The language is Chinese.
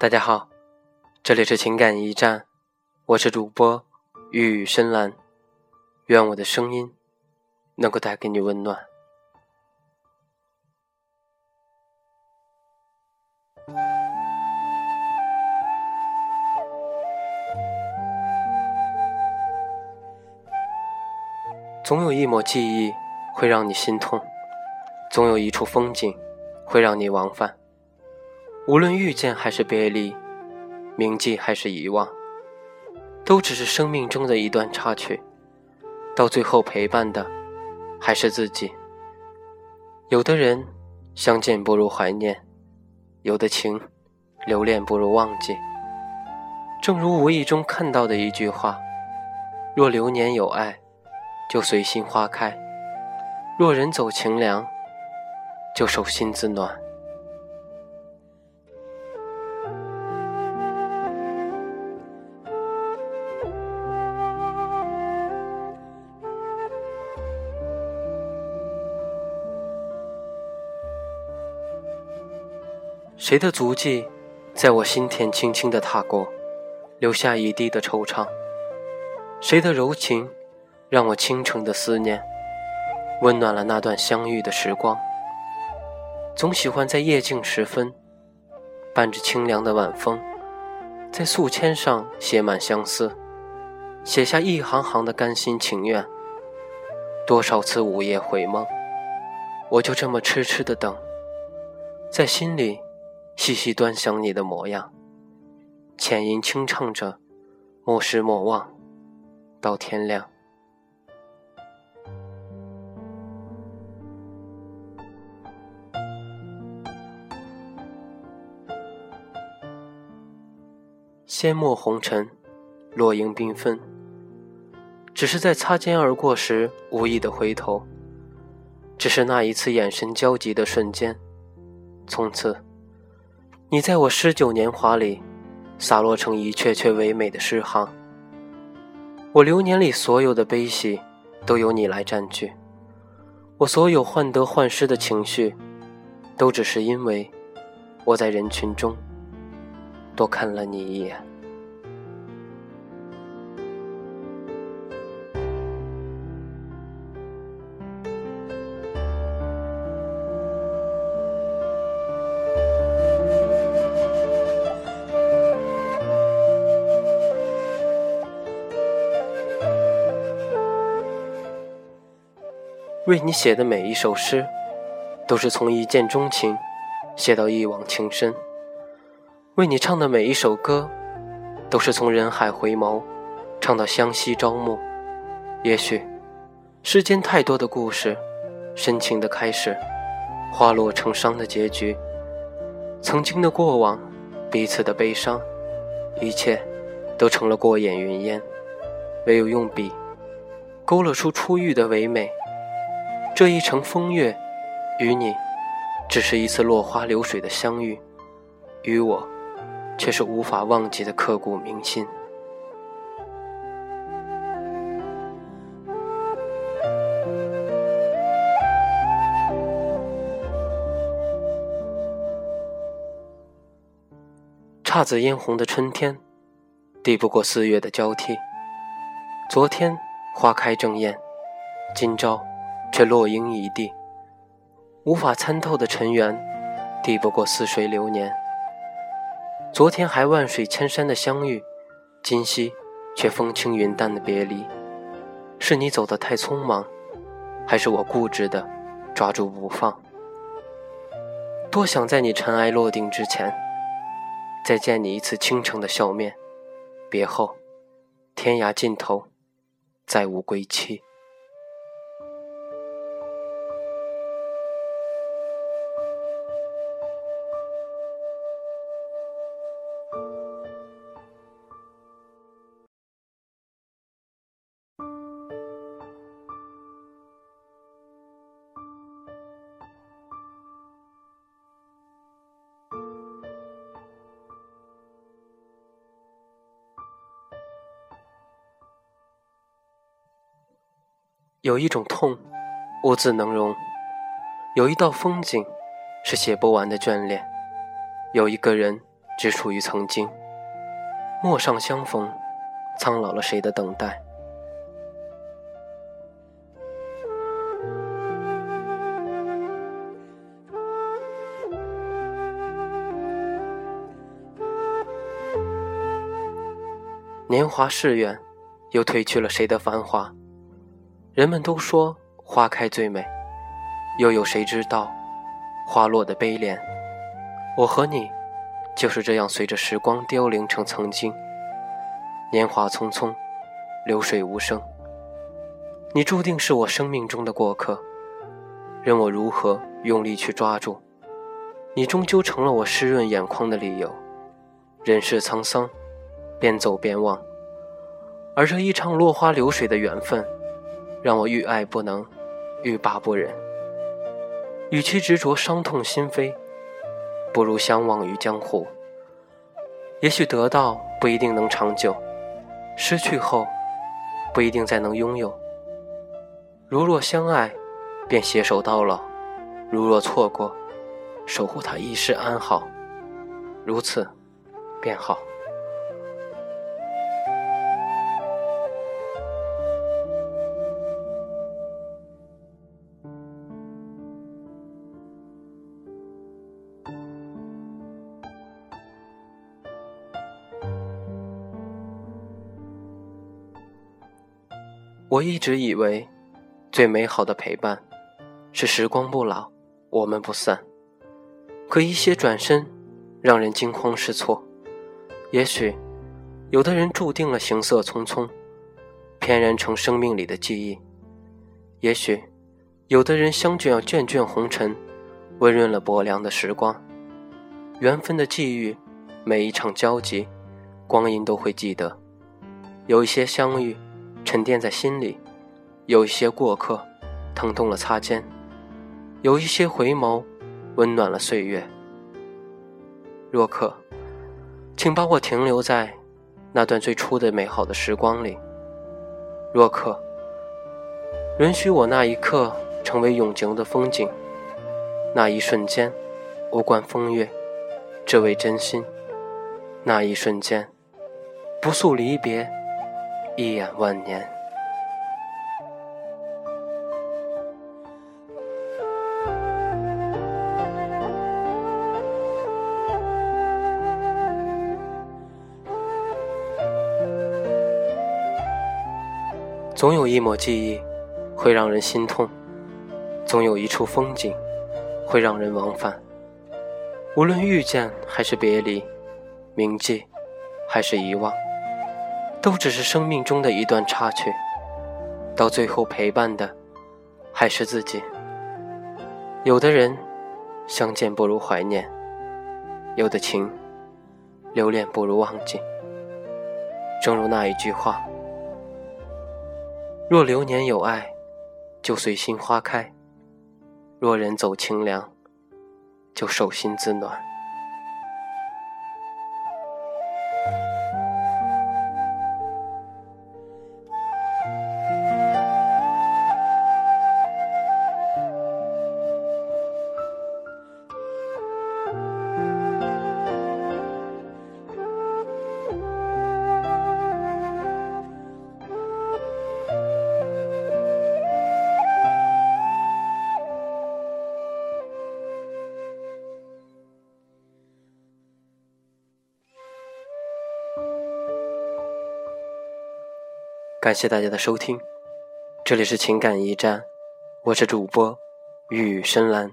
大家好，这里是情感驿站，我是主播玉宇深蓝，愿我的声音能够带给你温暖。总有一抹记忆会让你心痛，总有一处风景会让你往返。无论遇见还是别离，铭记还是遗忘，都只是生命中的一段插曲。到最后陪伴的，还是自己。有的人相见不如怀念，有的情留恋不如忘记。正如无意中看到的一句话：若流年有爱，就随心花开；若人走情凉，就手心自暖。谁的足迹，在我心田轻轻地踏过，留下一地的惆怅？谁的柔情，让我倾城的思念，温暖了那段相遇的时光？总喜欢在夜静时分，伴着清凉的晚风，在素笺上写满相思，写下一行行的甘心情愿。多少次午夜回梦，我就这么痴痴的等，在心里。细细端详你的模样，浅吟轻唱着，莫失莫忘，到天亮。仙墨红尘，落英缤纷，只是在擦肩而过时无意的回头，只是那一次眼神交集的瞬间，从此。你在我诗酒年华里，洒落成一阙阙唯美的诗行。我流年里所有的悲喜，都由你来占据。我所有患得患失的情绪，都只是因为我在人群中多看了你一眼。为你写的每一首诗，都是从一见钟情写到一往情深；为你唱的每一首歌，都是从人海回眸唱到相惜朝暮。也许，世间太多的故事，深情的开始，花落成伤的结局。曾经的过往，彼此的悲伤，一切都成了过眼云烟。唯有用笔，勾勒出初遇的唯美。这一程风月，与你只是一次落花流水的相遇，与我却是无法忘记的刻骨铭心。姹紫嫣红的春天，抵不过四月的交替。昨天花开正艳，今朝。却落英一地，无法参透的尘缘，抵不过似水流年。昨天还万水千山的相遇，今夕却风轻云淡的别离。是你走得太匆忙，还是我固执的抓住不放？多想在你尘埃落定之前，再见你一次倾城的笑面。别后，天涯尽头，再无归期。有一种痛，无字能容；有一道风景，是写不完的眷恋；有一个人，只属于曾经。陌上相逢，苍老了谁的等待？年华逝远，又褪去了谁的繁华？人们都说花开最美，又有谁知道花落的悲怜？我和你就是这样随着时光凋零成曾经。年华匆匆，流水无声。你注定是我生命中的过客，任我如何用力去抓住，你终究成了我湿润眼眶的理由。人世沧桑。边走边忘，而这一场落花流水的缘分，让我欲爱不能，欲罢不忍。与其执着伤痛心扉，不如相忘于江湖。也许得到不一定能长久，失去后不一定再能拥有。如若相爱，便携手到老；如若错过，守护他一世安好。如此，便好。我一直以为，最美好的陪伴，是时光不老，我们不散。可一些转身，让人惊慌失措。也许，有的人注定了行色匆匆，翩然成生命里的记忆；也许，有的人相聚要卷卷红尘，温润了薄凉的时光。缘分的际遇，每一场交集，光阴都会记得。有一些相遇。沉淀在心里，有一些过客，疼痛了擦肩；有一些回眸，温暖了岁月。若可，请把我停留在那段最初的美好的时光里。若可，允许我那一刻成为永恒的风景，那一瞬间，无关风月，只为真心。那一瞬间，不诉离别。一眼万年，总有一抹记忆会让人心痛，总有一处风景会让人往返。无论遇见还是别离，铭记还是遗忘。都只是生命中的一段插曲，到最后陪伴的还是自己。有的人相见不如怀念，有的情留恋不如忘记。正如那一句话：若流年有爱，就随心花开；若人走清凉，就手心自暖。感谢大家的收听，这里是情感驿站，我是主播雨深蓝。